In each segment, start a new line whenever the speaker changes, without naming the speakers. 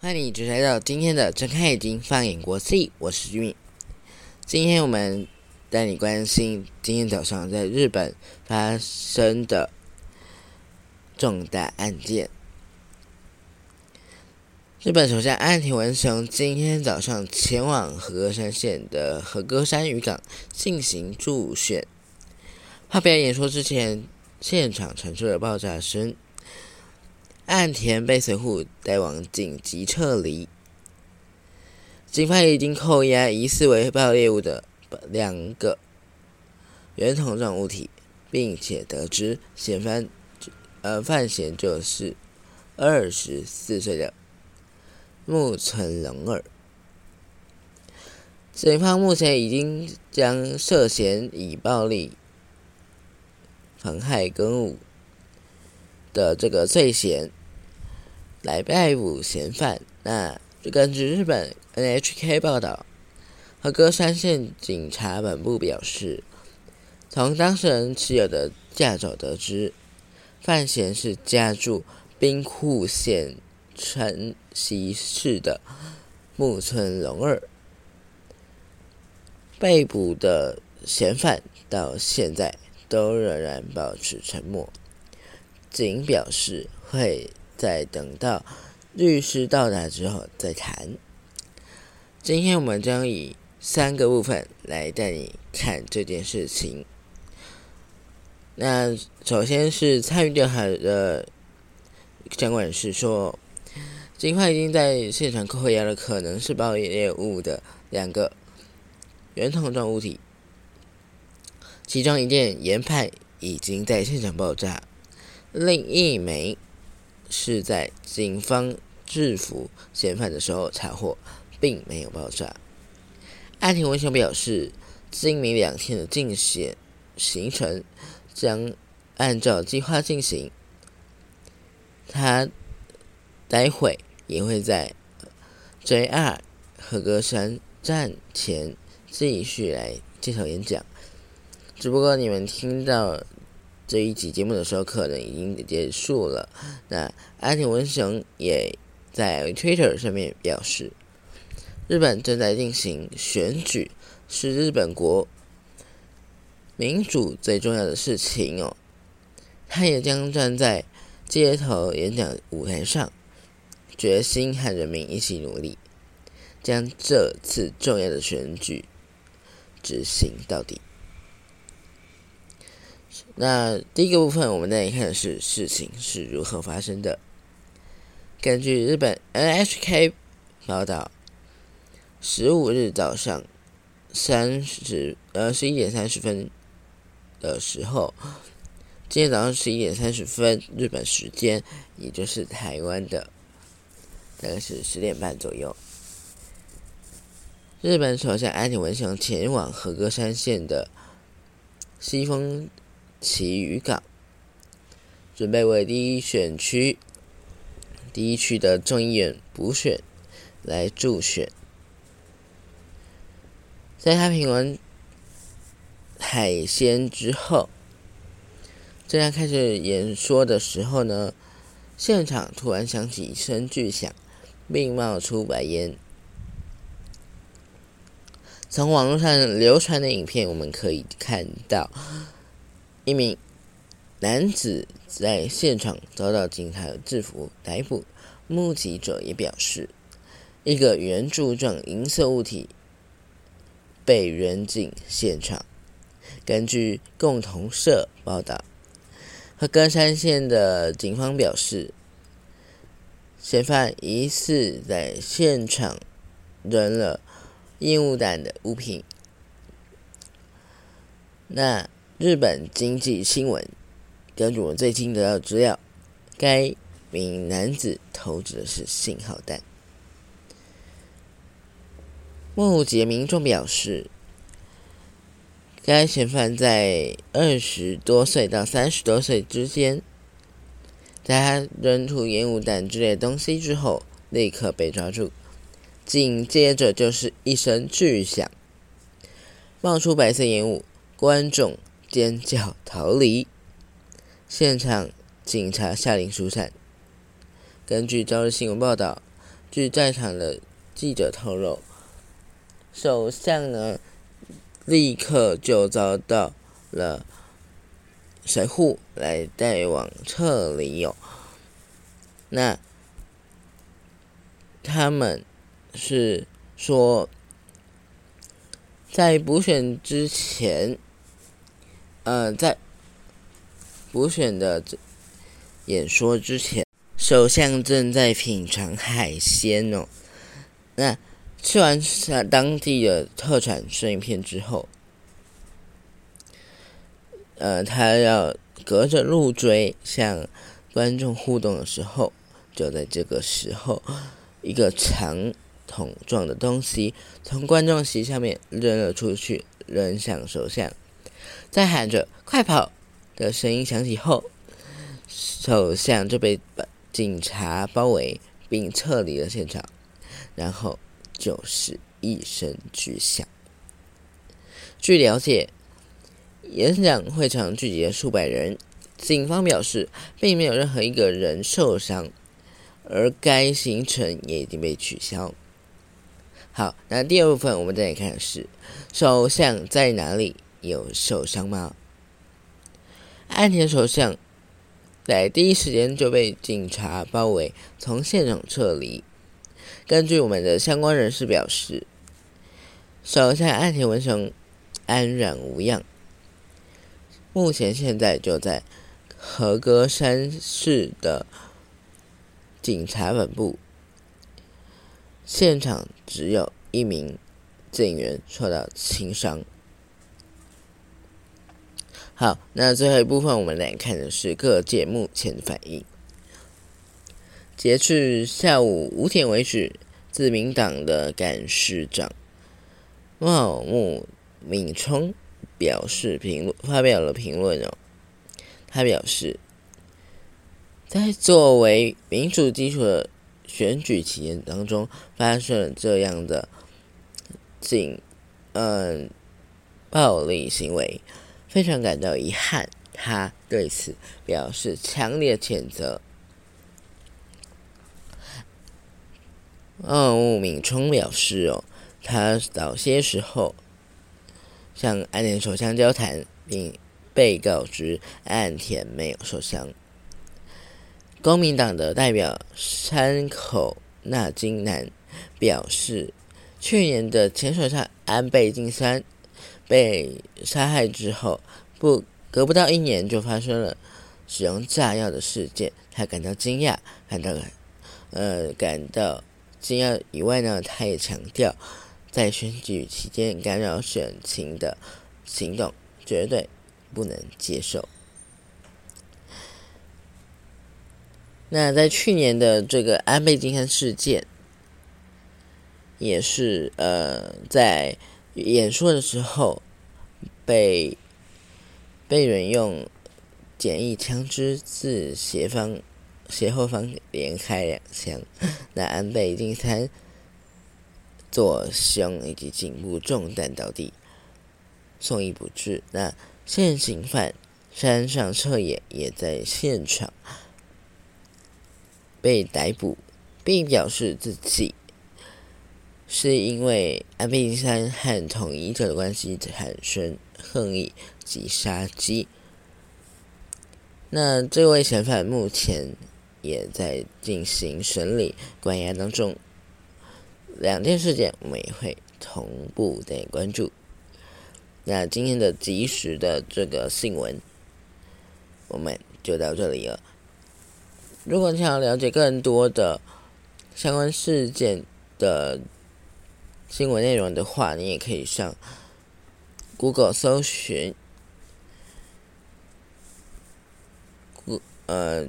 欢迎你只来到今天的睁开眼睛放眼国际，我是君。今天我们带你关心今天早上在日本发生的重大案件。日本首相岸田文雄今天早上前往和歌山县的和歌山渔港进行助选。发表演说之前，现场传出了爆炸声。岸田被随护带往紧急撤离。警方已经扣押疑似为爆猎物的两个圆筒状物体，并且得知嫌犯呃犯嫌就是二十四岁的木村龙二。警方目前已经将涉嫌以暴力妨害公务的这个罪嫌。来逮捕嫌犯。那根据日本 NHK 报道，和歌山县警察本部表示，从当事人持有的驾照得知，范闲是家住兵库县城西市的木村龙二。被捕的嫌犯到现在都仍然保持沉默。仅表示会。在等到律师到达之后再谈。今天我们将以三个部分来带你看这件事情。那首先是参与调查的相关人士说，警方已经在现场扣押了可能是爆裂物的两个圆筒状物体，其中一件研判已经在现场爆炸，另一枚。是在警方制服嫌犯的时候查获，并没有爆炸。安田文雄表示，今明两天的进险行程将按照计划进行。他待会也会在 JR 和歌山站前继续来接受演讲。只不过你们听到。这一集节目的时候，可能已经结束了。那安田文雄也在 Twitter 上面表示，日本正在进行选举，是日本国民主最重要的事情哦。他也将站在街头演讲舞台上，决心和人民一起努力，将这次重要的选举执行到底。那第一个部分，我们来看的是事情是如何发生的。根据日本 NHK 报道，十五日早上三十呃十一点三十分的时候，今天早上十一点三十分日本时间，也就是台湾的大概是十点半左右，日本首相安田文雄前往和歌山县的西丰。其渔港准备为第一选区第一区的众议员补选来助选。在他品完海鲜之后，正在开始演说的时候呢，现场突然响起一声巨响，并冒出白烟。从网络上流传的影片，我们可以看到。一名男子在现场遭到警察制服逮捕，目击者也表示，一个圆柱状银色物体被扔进现场。根据共同社报道，和歌山县的警方表示，嫌犯疑似在现场扔了烟雾弹的物品。那。日本经济新闻，根据我最近得到的资料，该名男子投掷的是信号弹。目击民众表示，该嫌犯在二十多岁到三十多岁之间，在他扔出烟雾弹之类东西之后，立刻被抓住，紧接着就是一声巨响，冒出白色烟雾。观众尖叫逃离，现场警察下令疏散。根据朝日新闻报道，据在场的记者透露，首相呢立刻就遭到了神户来带往撤离哦。那他们是说，在补选之前。呃，在补选的演说之前，首相正在品尝海鲜哦。那吃完当地的特产生鱼片之后，呃，他要隔着路锥向观众互动的时候，就在这个时候，一个长筒状的东西从观众席下面扔了出去，扔向首相。在喊着“快跑”的声音响起后，首相就被警察包围并撤离了现场。然后就是一声巨响。据了解，演讲会场聚集了数百人，警方表示并没有任何一个人受伤，而该行程也已经被取消。好，那第二部分我们再来看是首相在哪里？有受伤吗？安田首相在第一时间就被警察包围，从现场撤离。根据我们的相关人士表示，首相安田文雄安然无恙，目前现在就在和歌山市的警察本部，现场只有一名警员受到轻伤。好，那最后一部分我们来看的是各界目前的反应。截至下午五点为止，自民党的干事长茂木敏充表示评论，发表了评论哦。他表示，在作为民主基础的选举期间当中，发生了这样的警嗯暴力行为。非常感到遗憾，他对此表示强烈谴责。哦，敏冲表示哦，他早些时候向安田首相交谈，并被告知岸田没有受伤。公民党的代表山口那金男表示，去年的前首相安倍晋三。被杀害之后，不隔不到一年就发生了使用炸药的事件，他感到惊讶，感到呃感到惊讶以外呢，他也强调，在选举期间干扰选情的行动绝对不能接受。那在去年的这个安倍晋三事件，也是呃在。演说的时候，被被人用简易枪支自斜方斜后方连开两枪，那安倍晋三左胸以及颈部中弹倒地，送医不治。那现行犯山上彻也也在现场被逮捕，并表示自己。是因为安倍晋三和统一者的关系产生恨意及杀机。那这位嫌犯目前也在进行审理关押当中。两件事件我们也会同步的关注。那今天的及时的这个新闻，我们就到这里了。如果你想要了解更多的相关事件的，新闻内容的话，你也可以上 Google 搜寻，呃，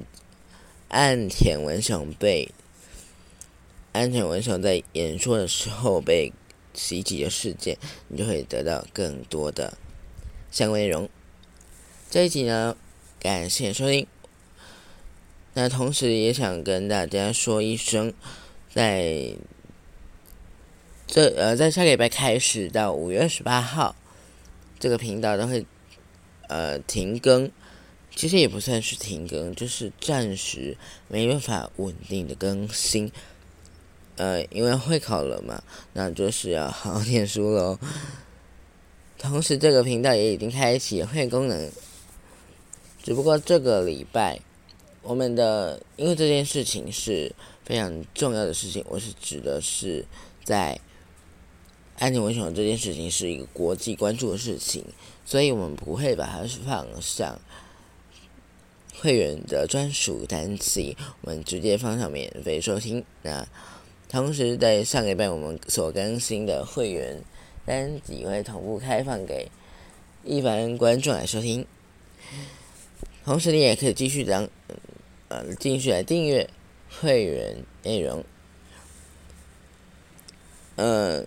岸田文雄被安全文雄在演说的时候被袭击的事件，你就会得到更多的相关内容。这一集呢，感谢收听。那同时也想跟大家说一声，在。这呃，在下个礼拜开始到五月二十八号，这个频道都会呃停更，其实也不算是停更，就是暂时没办法稳定的更新。呃，因为会考了嘛，那就是要好好念书喽。同时，这个频道也已经开启会功能，只不过这个礼拜我们的因为这件事情是非常重要的事情，我是指的是在。安宁文雄这件事情是一个国际关注的事情，所以我们不会把它放上会员的专属单集，我们直接放上免费收听。那同时在上礼拜我们所更新的会员单集会同步开放给一般观众来收听。同时你也可以继续当呃继续来订阅会员内容，嗯。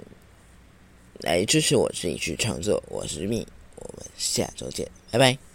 来支持我自己去创作，我是蜜，我们下周见，拜拜。